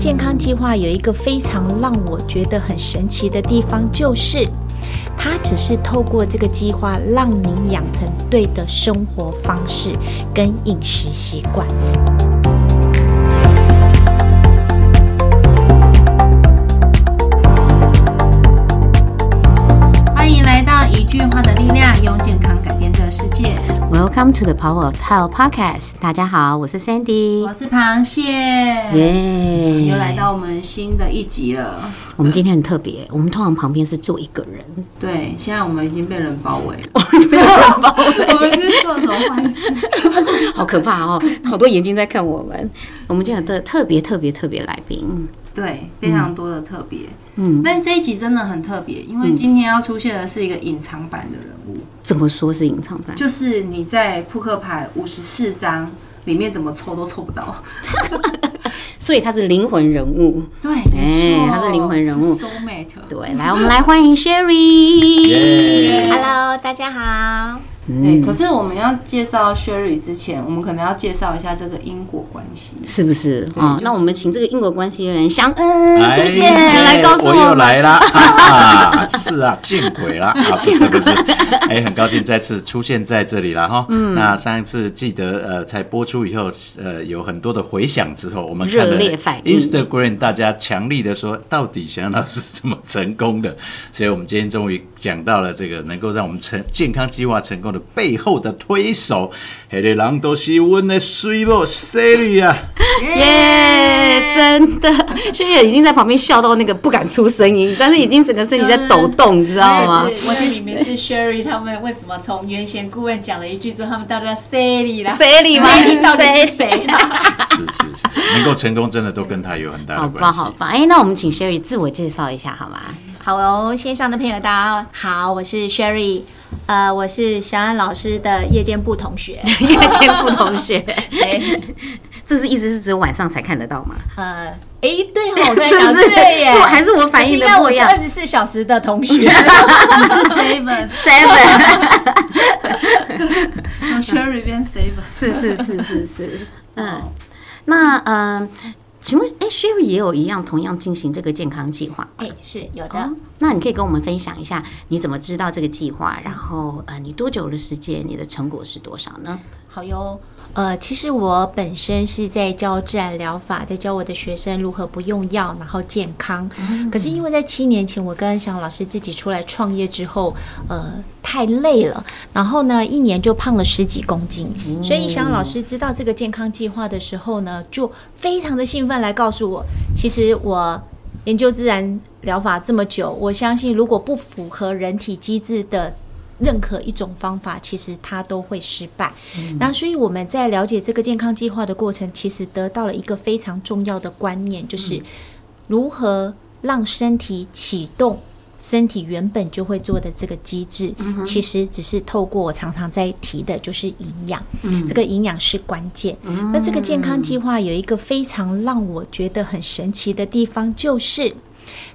健康计划有一个非常让我觉得很神奇的地方，就是它只是透过这个计划，让你养成对的生活方式跟饮食习惯。Welcome to the Power of Health Podcast。大家好，我是 Sandy 我。是螃蟹，耶又来到我们新的一集了。我们今天很特别，我们通常旁边是坐一个人，对，现在我们已经被人包围了。我们是做什么坏事？好可怕哦！好多眼睛在看我们。我们今天有特特别特别特别来宾，对，非常多的特别。嗯，但这一集真的很特别，因为今天要出现的是一个隐藏版的人物，怎么说是隐藏版？就是你在扑克牌五十四张里面怎么抽都抽不到。所以他是灵魂人物。对，没错，哎他是灵魂人物 soul mate。对，来，我们来欢迎 Sherry。耶 Hello，大家好。对，可是我们要介绍 Sherry 之前，我们可能要介绍一下这个因果关系。是不是啊那我们请这个因果关系人祥恩哎出现，耶来告诉我我又们。来 啦！哈哈是啊，见鬼了！啊，不是不是，哎，很高兴再次出现在这里了哈。嗯，那上一次记得呃，才播出以后，呃，有很多的回响之后，我们热烈反应 Instagram，大家强力的说，到底祥老师怎么成功的？所以我们今天终于讲到了这个能够让我们成健康计划成功的背后的推手，黑个人都是温的水波 Sally 啊！耶真的，轩月已经在旁边笑到那个不敢出声音，但是已经整个身体在抖动，你知道吗？我在里面是 Sherry 他们为什么从原先顾问讲了一句之后，他们到底要 Sally 啦？谁里吗？到底是谁？是是是，能够成功真的都跟他有很大的关系。棒好棒！哎，那我们请 Sherry 自我介绍一下好吗？好哦，线上的朋友大家好，我是 Sherry，呃，我是小安老师的夜间部同学。夜间部同学，对，这是一直是只有晚上才看得到吗？呃，哎，对哦，我在 是不是？对耶，是还是我反应的我是二十四小时的同学。你是 Seven，？Seven，从 Sherry 变 Seven。是是是是是，嗯，那呃，请问，哎，Sherry 也有一样同样进行这个健康计划。哎，是有的。哦，那你可以跟我们分享一下，你怎么知道这个计划？然后呃，你多久的时间？你的成果是多少呢？好哟，呃，其实我本身是在教自然疗法，在教我的学生如何不用药，然后健康。可是因为在七年前，我跟小老师自己出来创业之后，呃，太累了，然后呢，一年就胖了十几公斤。所以祥老师知道这个健康计划的时候呢，就非常的兴奋来告诉我，其实我。研究自然疗法这么久，我相信如果不符合人体机制的任何一种方法，其实它都会失败。那所以我们在了解这个健康计划的过程，其实得到了一个非常重要的观念，就是如何让身体启动。身体原本就会做的这个机制，其实只是透过我常常在提的，就是营养。这个营养是关键。那这个健康计划有一个非常让我觉得很神奇的地方，就是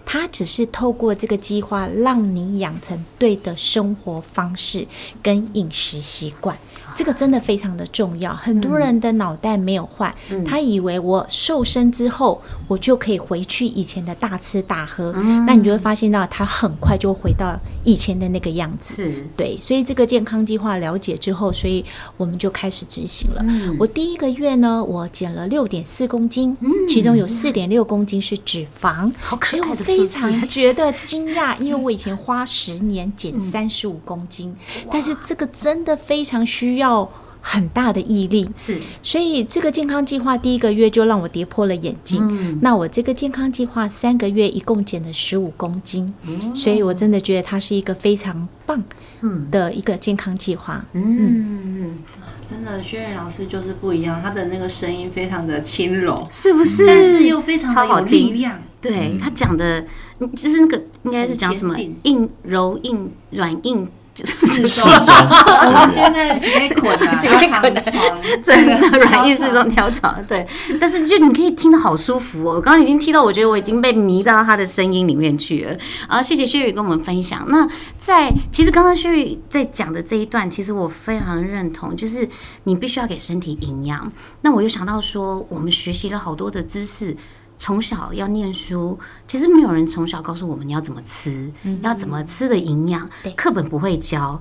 它只是透过这个计划，让你养成对的生活方式跟饮食习惯。这个真的非常的重要。很多人的脑袋没有换，他以为我瘦身之后，我就可以回去以前的大吃大喝。那你就会发现到，他很快就回到以前的那个样子。是对，所以这个健康计划了解之后，所以我们就开始执行了。我第一个月呢，我减了六点四公斤，其中有四点六公斤是脂肪，好可所以我爱非常觉得惊讶，因为我以前花十年减三十五公斤，但是这个真的非常需要很大的毅力。是。所以这个健康计划第一个月就让我跌破了眼镜。嗯。那我这个健康计划三个月一共减了十五公斤，嗯所以我真的觉得它是一个非常棒的一个健康计划。嗯，真的，薛岳老师就是不一样，他的那个声音非常的轻柔，是不是？但是又非常的有超好听。力量。对他讲的，嗯就是那个应该是讲什么？硬柔硬软硬，适适中我们现在只会捆啊，只会捆要躺床，真的软硬适中调床，对。但是就你可以听得好舒服哦，我刚刚已经听到，我觉得我已经被迷到他的声音里面去了。啊，谢谢薛宇跟我们分享。那在其实刚刚薛宇在讲的这一段，其实我非常认同，就是你必须要给身体营养。那我又想到说，我们学习了好多的知识。从小要念书，其实没有人从小告诉我们你要怎么吃，要怎么吃的营养，课本不会教。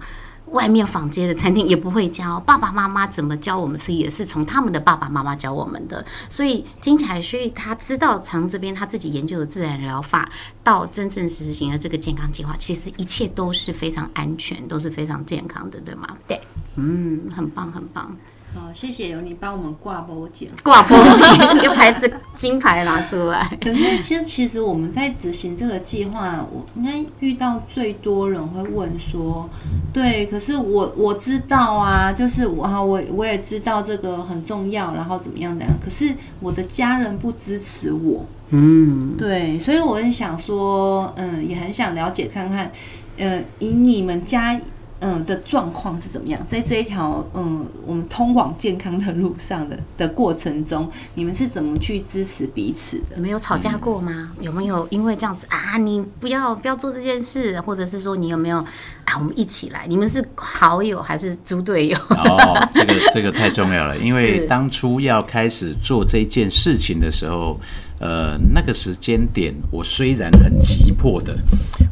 外面坊街的餐厅也不会教，爸爸妈妈怎么教我们吃，也是从他们的爸爸妈妈教我们的。所以听起来，所以他知道从这边他自己研究的自然疗法，到真正实行了这个健康计划，其实一切都是非常安全，都是非常健康的，对吗？对，嗯，很棒，很棒。好，谢谢有你帮我们挂包奖。挂风景，一个牌子金牌拿出来。可是其实其实我们在执行这个计划，我应该遇到最多人会问说，对，可是我我知道啊，就是我哈我我也知道这个很重要，然后怎么样怎样，可是我的家人不支持我，嗯，对，所以我很想说，嗯，也很想了解看看，呃，以你们家。嗯的状况是怎么样？在这一条嗯我们通往健康的路上的的过程中，你们是怎么去支持彼此的？没有吵架过吗？有没有因为这样子啊？你不要不要做这件事，或者是说你有没有啊？我们一起来，你们是好友还是猪队友？哦，这个这个太重要了，因为当初要开始做这件事情的时候，呃，那个时间点我虽然很急迫的，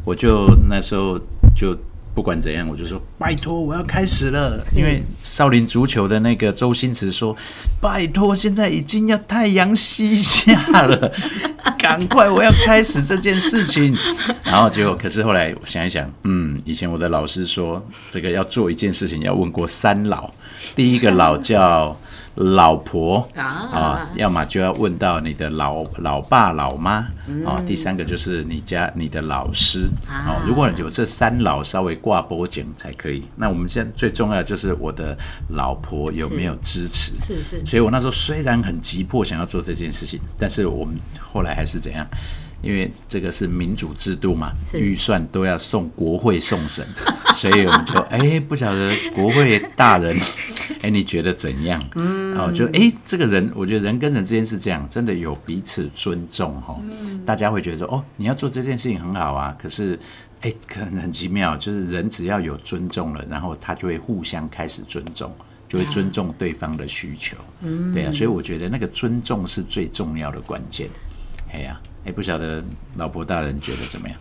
我就那时候就。不管怎样，我就说拜托，我要开始了。因为少林足球的那个周星驰说：“拜托，现在已经要太阳西下了，赶快，我要开始这件事情。”然后结果，可是后来我想一想，嗯，以前我的老师说，这个要做一件事情要问过三老，第一个老叫老婆啊啊，要么就要问到你的老老爸老妈啊，第三个就是你家你的老师啊。如果有这三老稍微挂脖颈才可以。那我们现在最重要的就是我的老婆有没有支持？是是所以我那时候虽然很急迫想要做这件事情，但是我们后来还是怎样？因为这个是民主制度嘛，是预算都要送国会送审，所以我们就哎不晓得国会大人，哎你觉得怎样？嗯，哦就哎这个人，我觉得人跟人之间是这样，真的有彼此尊重哈、大家会觉得说哦你要做这件事情很好啊，可是。哎，可能很奇妙，就是人只要有尊重了，然后他就会互相开始尊重，就会尊重对方的需求。嗯，对啊，所以我觉得那个尊重是最重要的关键。哎呀、哎，不晓得老婆大人觉得怎么样？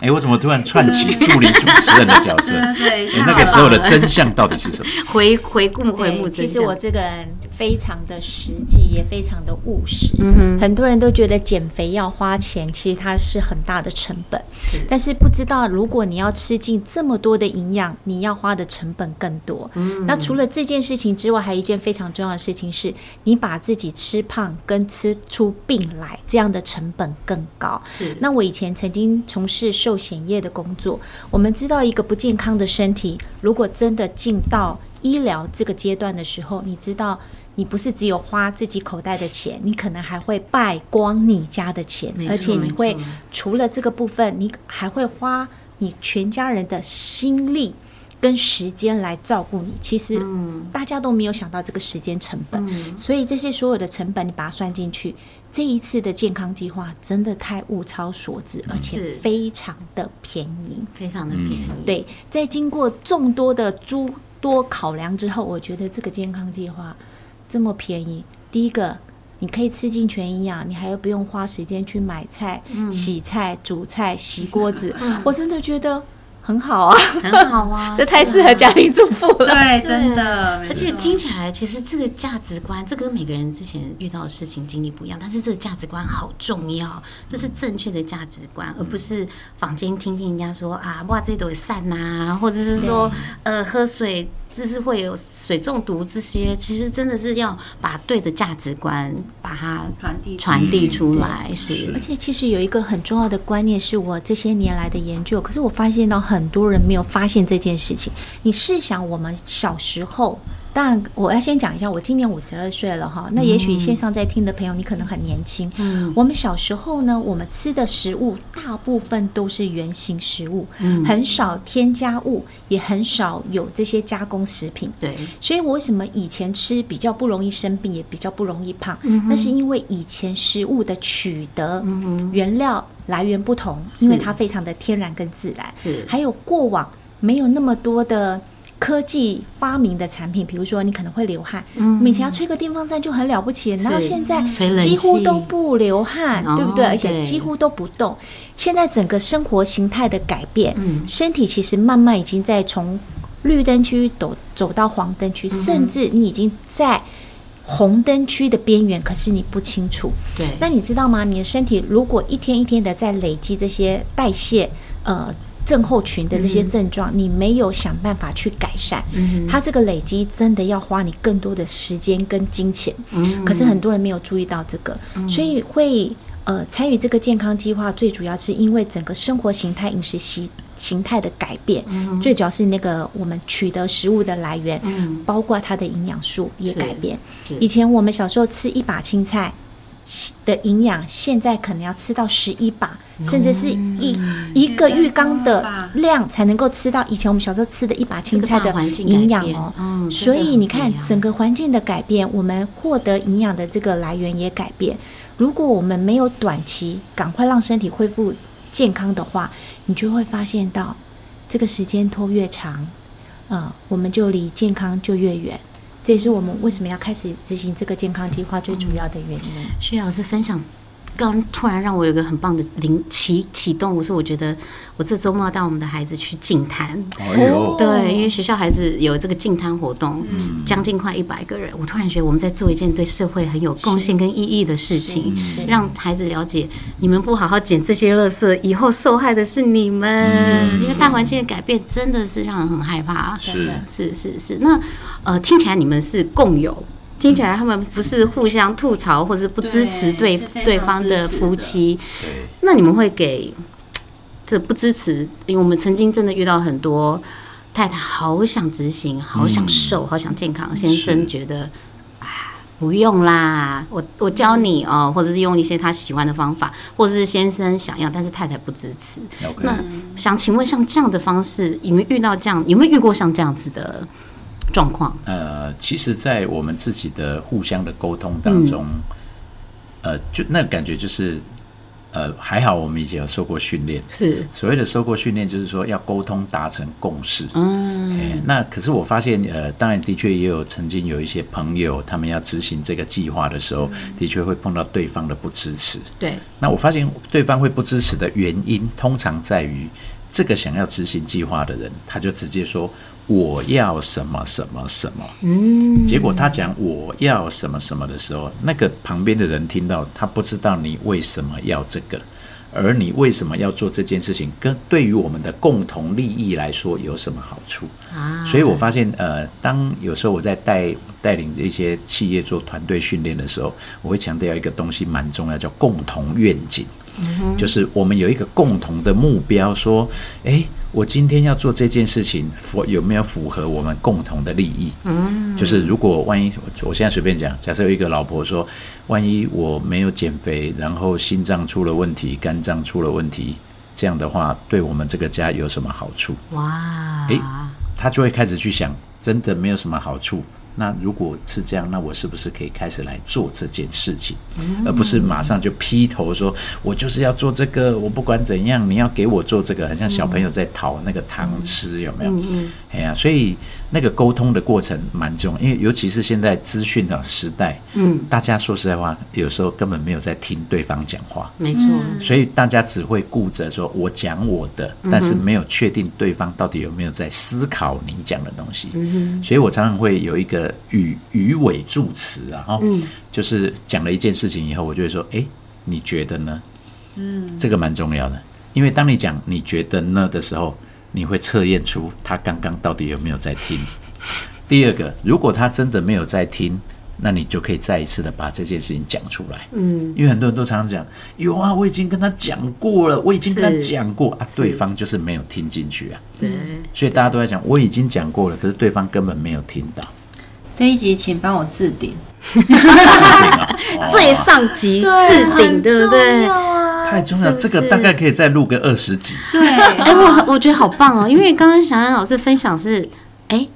哎，我怎么突然串起助理主持人的角色？那个时候的真相到底是什么？回回顾回对，顾。其实我这个人非常的实际，也非常的务实。嗯哼很多人都觉得减肥要花钱，其实它是很大的成本。是但是不知道，如果你要吃进这么多的营养，你要花的成本更多。嗯那除了这件事情之外，还有一件非常重要的事情是，你把自己吃胖跟吃出病来，这样的成本更高。是那我以前曾经从事寿险业的工作，我们知道一个不健康的身体，如果真的进到医疗这个阶段的时候，你知道。你不是只有花自己口袋的钱，你可能还会败光你家的钱而且你会除了这个部分，你还会花你全家人的心力跟时间来照顾你。其实大家都没有想到这个时间成本，所以这些所有的成本你把它算进去，这一次的健康计划真的太物超所值，而且非常的便宜。非常的便宜。对，在经过众多的诸多考量之后，我觉得这个健康计划这么便宜，第一个。你可以吃进全营养，你还要不用花时间去买菜、洗菜、煮菜、洗锅子，我真的觉得很好啊！很好啊，这太适合家庭主妇了。对，真的，而且听起来，其实这个价值观，这跟每个人之前遇到的事情经历不一样，但是这个价值观好重要，这是正确的价值观，而不是坊间听听人家说啊，哇，这都会散呐，或者是说呃，喝水就是会有水中毒这些，其实真的是要把对的价值观把它传递传递出来，是而且其实有一个很重要的观念，是我这些年来的研究，可是我发现到很多人没有发现这件事情。你试想，我们小时候，当然我要先讲一下，我今年五十二岁了哈。那也许线上在听的朋友，你可能很年轻。嗯我们小时候呢，我们吃的食物大部分都是原形食物，嗯很少添加物，也很少有这些加工食品。对，所以我为什么以前吃比较不容易生病，也比较不容易胖？嗯那是因为以前食物的取得原料来源不同，因为它非常的天然跟自然，是还有过往没有那么多的科技发明的产品，比如说你可能会流汗，嗯以前要吹个电风扇就很了不起，然后现在几乎都不流汗，哦对不对？而且几乎都不动。现在整个生活形态的改变，嗯身体其实慢慢已经在从绿灯区走走到黄灯嗯区，甚至你已经在红灯区的边缘，可是你不清楚。对，那你知道吗？你的身体如果一天一天的在累积这些代谢呃症候群的这些症状，你没有想办法去改善，它这个累积真的要花你更多的时间跟金钱。可是很多人没有注意到这个，所以会呃参与这个健康计划，最主要是因为整个生活形态、饮食习形态的改变，最主要是那个我们取得食物的来源，包括它的营养素也改变。是以前我们小时候吃一把青菜的营养，现在可能要吃到十一把，甚至是一一个浴缸的量才能够吃到以前我们小时候吃的一把青菜的营养哦。嗯所以你看，整个环境的改变，我们获得营养的这个来源也改变。如果我们没有短期赶快让身体恢复健康的话，你就会发现到这个时间拖越长，呃，我们就离健康就越远。这也是我们为什么要开始执行这个健康计划最主要的原因。薛老师分享，刚突然让我有一个很棒的灵启启动，我说我觉得我这周末要带我们的孩子去净滩。哎，对，因为学校孩子有这个净滩活动，将近快一百个人，我突然觉得我们在做一件对社会很有贡献跟意义的事情，让孩子了解，你们不好好捡这些垃圾，以后受害的是你们。因为大环境的改变真的是让人很害怕。是是是是，那呃，听起来你们是共有。听起来他们不是互相吐槽，或是不支持对对方的夫妻，那你们会给这不支持？因为我们曾经真的遇到很多太太好想执行，好想瘦，好想健康，先生觉得啊不用啦，我我教你哦，或者是用一些他喜欢的方法，或者是先生想要，但是太太不支持。那想请问，像这样的方式，你们遇到这样，有没有遇过像这样子的状况？呃，其实，在我们自己的互相的沟通当中，呃，就那感觉就是，呃，还好我们以前有受过训练。是，所谓的受过训练，就是说要沟通达成共识。嗯，哎，那可是我发现，呃，当然的确也有曾经有一些朋友，他们要执行这个计划的时候，的确会碰到对方的不支持。对，那我发现对方会不支持的原因，通常在于这个想要执行计划的人，他就直接说我要什么什么什么。嗯，结果他讲我要什么什么的时候，那个旁边的人听到，他不知道你为什么要这个。而你为什么要做这件事情，跟对于我们的共同利益来说有什么好处？啊，所以我发现，呃，当有时候我在带带领这些企业做团队训练的时候，我会强调一个东西蛮重要，叫共同愿景。就是我们有一个共同的目标，说，诶，我今天要做这件事情，符有没有符合我们共同的利益？嗯，就是如果万一我现在随便讲，假设有一个老婆说，万一我没有减肥，然后心脏出了问题，肝脏出了问题，这样的话，对我们这个家有什么好处？哇，诶他就会开始去想，真的没有什么好处。那如果是这样，那我是不是可以开始来做这件事情，而不是马上就劈头说，我就是要做这个，我不管怎样，你要给我做这个，很像小朋友在讨那个糖吃，有没有？哎呀，所以那个沟通的过程蛮重要，因为尤其是现在资讯的时代，嗯，大家说实在话，有时候根本没有在听对方讲话，没错，所以大家只会顾着说我讲我的，但是没有确定对方到底有没有在思考你讲的东西。所以我常常会有一个语语尾助词啊，哈，就是讲了一件事情以后，我就会说，诶，你觉得呢？嗯，这个蛮重要的，因为当你讲你觉得呢的时候，你会测验出他刚刚到底有没有在听。第二个，如果他真的没有在听，那你就可以再一次的把这件事情讲出来。嗯，因为很多人都常常讲，有啊，我已经跟他讲过了，我已经跟他讲过啊，对方就是没有听进去啊。对，所以大家都在讲，我已经讲过了，可是对方根本没有听到。这一集请帮我置顶，置顶啊，最上级置顶，对不对？太重要，是是这个大概可以再录个二十集。对，哎、我我觉得好棒哦，因为刚刚小安老师分享是，哎、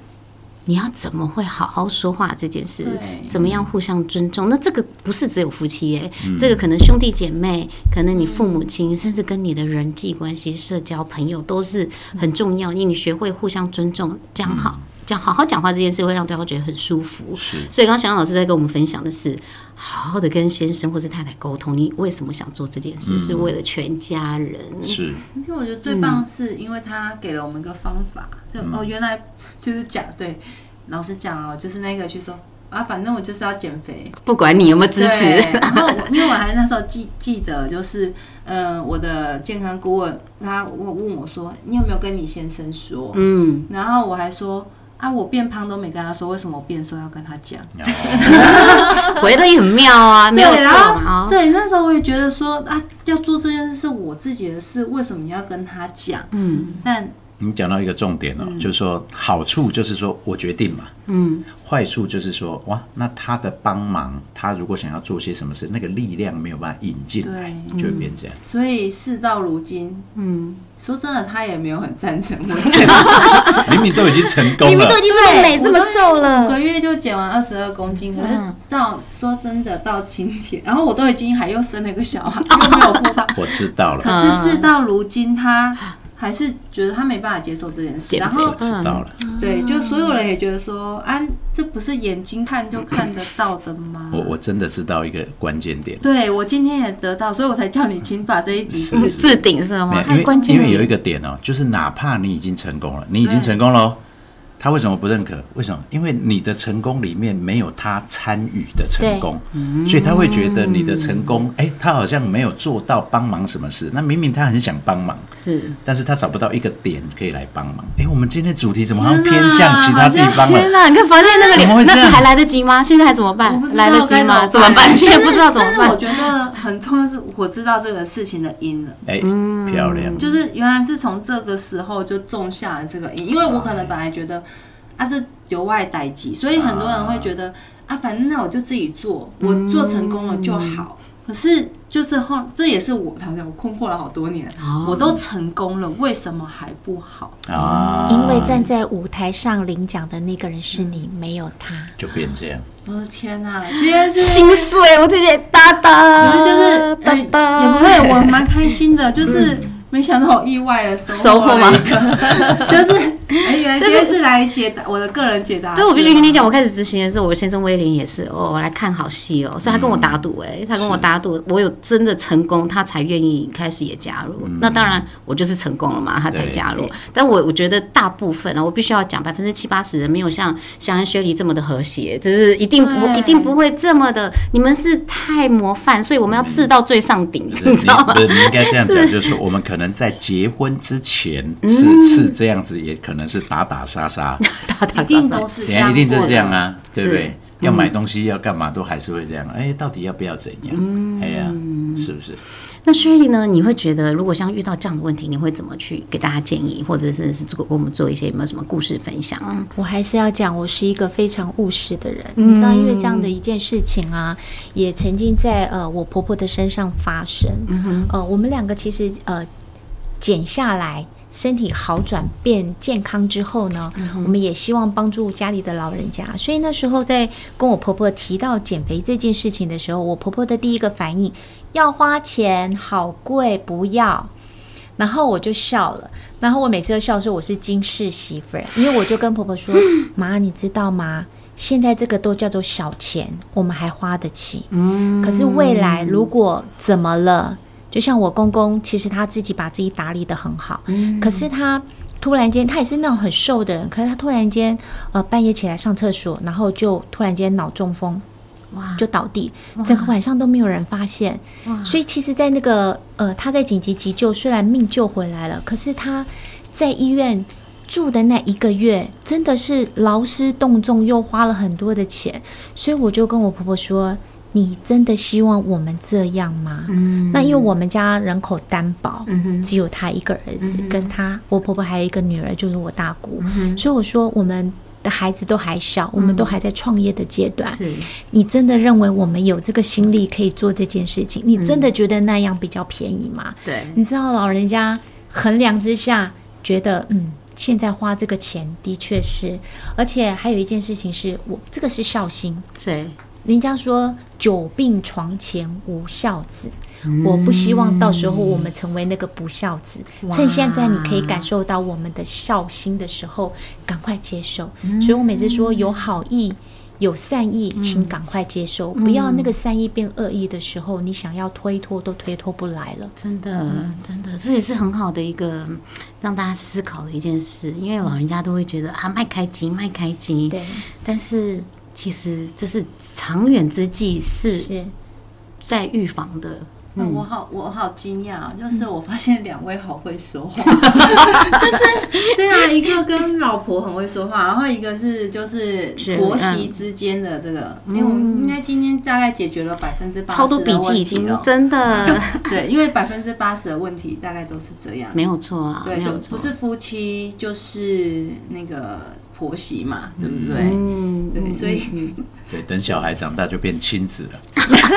你要怎么会好好说话这件事，怎么样互相尊重？那这个不是只有夫妻耶，嗯这个可能兄弟姐妹，可能你父母亲，甚至跟你的人际关系、社交朋友都是很重要。因为你学会互相尊重，讲好。讲好好讲话这件事会让对方觉得很舒服，是。所以刚刚翔老师在跟我们分享的是，好好的跟先生或是太太沟通，你为什么想做这件事，是为了全家人。是，而且我觉得最棒是，因为他给了我们一个方法，就嗯。哦，原来就是讲对，老师讲哦，就是那个去说啊，反正我就是要减肥，不管你有没有支，持，然后我因为我还那时候记记得，就是嗯、呃我的健康顾问他问问我说，你有没有跟你先生说？嗯，然后我还说啊，我变胖都没跟他说，为什么我变瘦要跟他讲？回的也很妙啊，没有对，错然后对，那时候我也觉得说啊，要做这件事是我自己的事，为什么你要跟他讲？嗯但你讲到一个重点哦，就是说好处就是说我决定嘛，嗯，坏处就是说哇，那他的帮忙，他如果想要做些什么事，那个力量没有办法引进来，就会变这样。所以事到如今，嗯，说真的，他也没有很赞成我减 明明都已经成功了。明明都已，经这么美、对这么瘦了。五了，个月就减完二十二公斤，可是嗯。到说真的到今天，然后我都已经还又生了一个小孩，又没有复发，我知道了，可是事到如今，他还是觉得他没办法接受这件事，然后我知道了。对，就所有人也觉得说，啊，这不是眼睛看就看得到的吗？我我真的知道一个关键点，对我今天也得到，所以我才叫你请把这一集置顶是吗？因为因为有一个点哦，就是哪怕你已经成功了，你已经成功了哦，他为什么不认可？为什么？因为你的成功里面没有他参与的成功，所以他会觉得你的成功，哎，他好像没有做到帮忙什么事。那明明他很想帮忙，是但是他找不到一个点可以来帮忙。哎，我们今天主题怎么好像偏向其他地方了？天哪！你看房间那个脸，那还来得及吗？现在还怎么办来得及吗？怎么办？现在不知道怎么但是我。觉得很重要的是，我知道这个事情的因了。哎，漂亮，就是原来是从这个时候就种下了这个因，因为我可能本来觉得啊这由外代际，所以很多人会觉得啊反正那我就自己做，我做成功了就好。可是就是后这也是我好像我困惑了好多年，我都成功了，为什么还不好？啊，因为站在舞台上领奖的那个人是你，没有他。就变这样。我的天哪、今天是心碎，我就觉得哒哒，就是哒呃哒，也不会，我蛮开心的，就是没想到我意外的收收获吗了一个。就是哎，原来今天是来解答我的个人解答。但我必须跟你讲，我开始执行的时候，我先生威廉也是哦，我来看好戏哦，所以他跟我打赌，哎，他跟我打赌，我有真的成功，他才愿意开始也加入。那当然，我就是成功了嘛，他才加入。但我我觉得大部分啊，我必须要讲，百分之七八十人没有像像安薛梨这么的和谐，就是一定不一定不会这么的，你们是太模范，所以我们要治到最上顶，你知道吗？你应该这样讲，就是我们可能在结婚之前是是这样子，也可能是打打杀杀，打打一定杀杀都是这等下样，一定是这样。啊，对不对？要买东西要干嘛都还是会这样，哎，到底要不要怎样？哎呀，是不是？那所以呢，你会觉得，如果像遇到这样的问题，你会怎么去给大家建议，或者是是做给我们做一些有没有什么故事分享？我还是要讲，我是一个非常务实的人。你知道，因为这样的一件事情啊，也曾经在呃我婆婆的身上发生。呃，我们两个其实呃减下来。身体好转变健康之后呢，我们也希望帮助家里的老人家。所以那时候在跟我婆婆提到减肥这件事情的时候，我婆婆的第一个反应要花钱，好贵，不要。然后我就笑了，然后我每次都笑说我是金氏媳妇儿，因为我就跟婆婆说：“妈，你知道吗？现在这个都叫做小钱，我们还花得起。嗯，可是未来如果怎么了，就像我公公，其实他自己把自己打理得很好，可是他。”突然间，他也是那种很瘦的人，可是他突然间，呃，半夜起来上厕所，然后就突然间脑中风，哇，就倒地，整个晚上都没有人发现。所以其实，在那个呃，他在紧急急救，虽然命救回来了，可是他在医院住的那一个月，真的是劳师动众，又花了很多的钱。所以我就跟我婆婆说：“你真的希望我们这样吗？”嗯那因为我们家人口单薄，只有他一个儿子，跟他我婆婆还有一个女儿，就是我大姑。嗯所以我说我们。的孩子都还小，我们都还在创业的阶段。是你真的认为我们有这个心力可以做这件事情？你真的觉得那样比较便宜吗？对，你知道老人家衡量之下觉得，嗯，现在花这个钱的确是，而且还有一件事情是我这个是孝心。对，人家说久病床前无孝子，我不希望到时候我们成为那个不孝子。趁现在你可以感受到我们的孝心的时候，赶快接受。所以我每次说有好意。有善意，请赶快接受，不要那个善意变恶意的时候，你想要推脱都推脱不来了。真的，真的，这也是很好的一个让大家思考的一件事，因为老人家都会觉得啊，卖开机，卖开机。对，但是其实这是长远之计，是是。在预防的。嗯，我好，我好惊讶，就是我发现两位好会说话，就是对啊，一个跟老婆很会说话，然后一个是就是婆媳之间的这个，因为我们应该今天大概解决了百分之八超多笔记已经真的 对，因为百分之八十的问题大概都是这样，没有错啊，对，就不是夫妻就是那个。婆媳嘛，对不对？嗯，对，所以对，等小孩长大就变亲子了。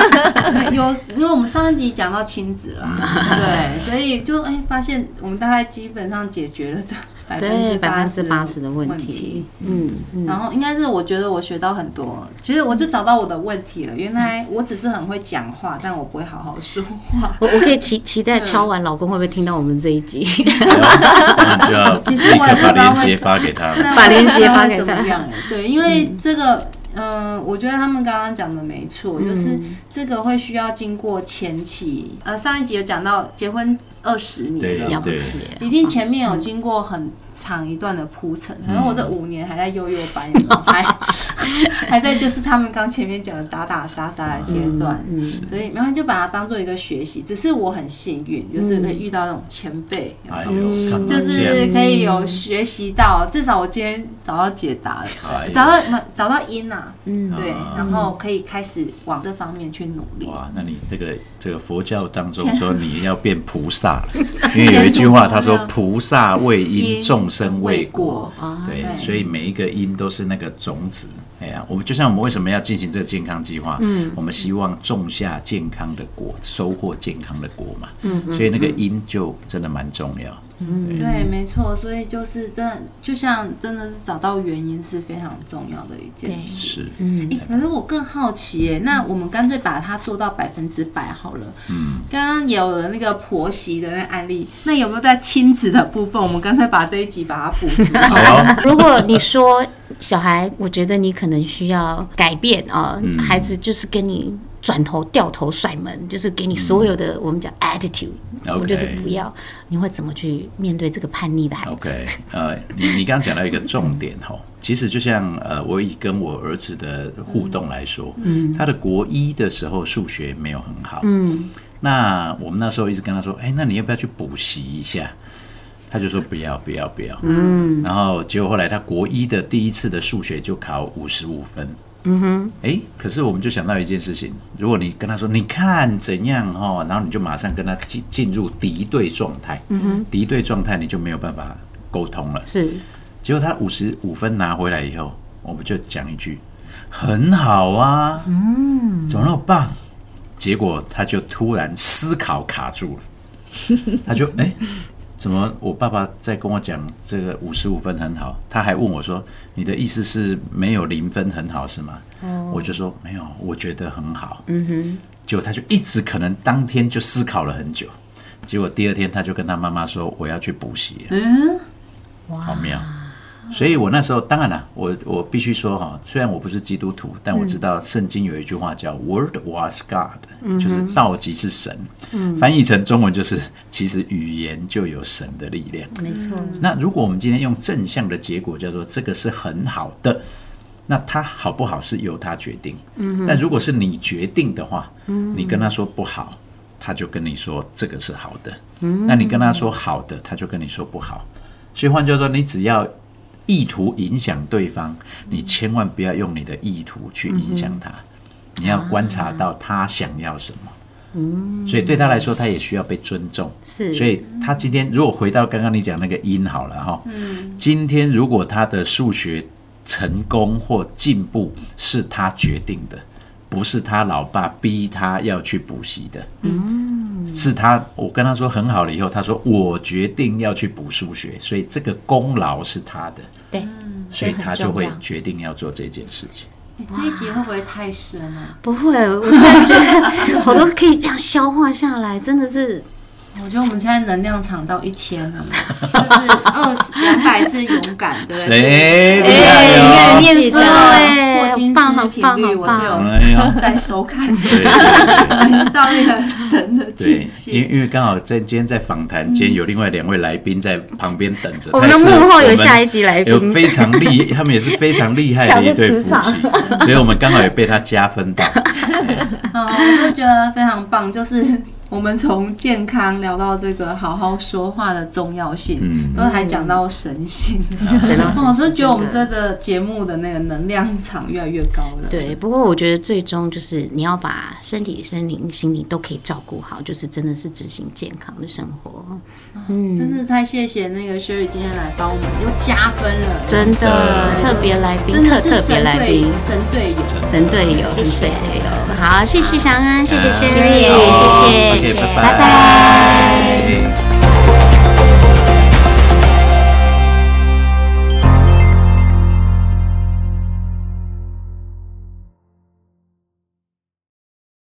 有，因为我们上一集讲到亲子了，对，所以就哎发现我们大概基本上解决了百分之百分之八十的问题。嗯，然后应该是我觉得我学到很多，其实我就找到我的问题了。原来我只是很会讲话，但我不会好好说话。我我可以期 期待敲完老公会不会听到我们这一集？其实我也把链接发给他，把链。接发给他？对，因为这个，嗯，我觉得他们刚刚讲的没错，就是这个会需要经过前期。呃，上一集有讲到结婚二十年了，了不起，一定前面有经过很。长一段的铺陈，可能我这五年还在悠悠班，还 还在就是他们刚前面讲的打打杀杀的阶段，所以然后就把它当做一个学习。只是我很幸运，就是会遇到那种前辈，就是可以有学习到，至少我今天找到解答了，找到找到因呐，嗯，对，然后可以开始往这方面去努力。哇，那你这个这个佛教当中说你要变菩萨了，因为有一句话他说菩萨为因众。众生为果，对，所以每一个因都是那个种子。哎呀，我们就像我们为什么要进行这个健康计划？嗯，我们希望种下健康的果，收获健康的果嘛。嗯，所以那个因就真的蛮重要。嗯，对，没错，所以就是真的，就像真的是找到原因是非常重要的一件事。是，嗯，可是我更好奇，哎，那我们干脆把它做到百分之百好了。嗯，刚刚有了那个婆媳的那案例，那有没有在亲子的部分？我们干脆把这一集把它补足。好，如果你说小孩，我觉得你可能需要改变啊，孩子就是跟你。转头掉头甩门，就是给你所有的我们讲 attitude，我就是不要。你会怎么去面对这个叛逆的孩子？OK，呃，你你刚刚讲到一个重点哈，其实就像呃，我以跟我儿子的互动来说，嗯，他的国一的时候数学没有很好，嗯，那我们那时候一直跟他说，哎，那你要不要去补习一下？他就说不要不要不要，嗯，然后结果后来他国一的第一次的数学就考五十五分。嗯哼，哎，可是我们就想到一件事情，如果你跟他说你看怎样哈，然后你就马上跟他进进入敌对状态，嗯哼，敌对状态你就没有办法沟通了。是，结果他五十五分拿回来以后，我们就讲一句很好啊，嗯，怎么那么棒？结果他就突然思考卡住了，他就哎。怎么？我爸爸在跟我讲这个五十五分很好，他还问我说：“你的意思是没有零分很好是吗？”我就说没有，我觉得很好。嗯哼，结果他就一直可能当天就思考了很久，结果第二天他就跟他妈妈说：“我要去补习。”嗯，哇，好妙。所以我那时候当然了，我我必须说哈，虽然我不是基督徒，但我知道圣经有一句话叫 “Word was God”，就是道即是神。翻译成中文就是，其实语言就有神的力量。没错。那如果我们今天用正向的结果叫做这个是很好的，那它好不好是由他决定。嗯。但如果是你决定的话，你跟他说不好，他就跟你说这个是好的。嗯。那你跟他说好的，他就跟你说不好。所以换句话说，你只要。意图影响对方，你千万不要用你的意图去影响他。你要观察到他想要什么。嗯，所以对他来说，他也需要被尊重。是，所以他今天如果回到刚刚你讲那个因好了哈。嗯。今天如果他的数学成功或进步是他决定的，不是他老爸逼他要去补习的。嗯。是他，我跟他说很好了以后，他说我决定要去补数学，所以这个功劳是他的，对，所以他就会决定要做这件事情。欸这一集会不会太深啊？不会，我突然觉得 我都可以这样消化下来，真的是我觉得我们现在能量场到一千了，就是二十两百是勇敢，对不对？谁厉哎，害你哦看？念书哎，霍金好棒，好斯频率我是有在收看，的 到那个神的对境，因为界。因为刚好在今天在访谈间有另外两位来宾在旁边等着，我们的幕后有下一集来宾有非常厉，他们也是非常厉害的一对夫妻，所以我们刚好也被他加分到。啊，我就觉得非常棒，就是我们从健康聊到这个好好说话的重要性，嗯。都还讲到神性，真的。是我是觉得我们这个节目的那个能量场越来越高了。对，不过我觉得最终就是你要把身体、身灵、心理都可以照顾好，就是真的是执行健康的生活。嗯，真是太谢谢那个 Sherry 今天来帮我们又加分了，真的特别来宾，特真的是特别来神队宾，神队友。神队友，谢谢。神队友。好，谢谢祥安，谢谢好轩谢谢瑞，谢谢拜拜。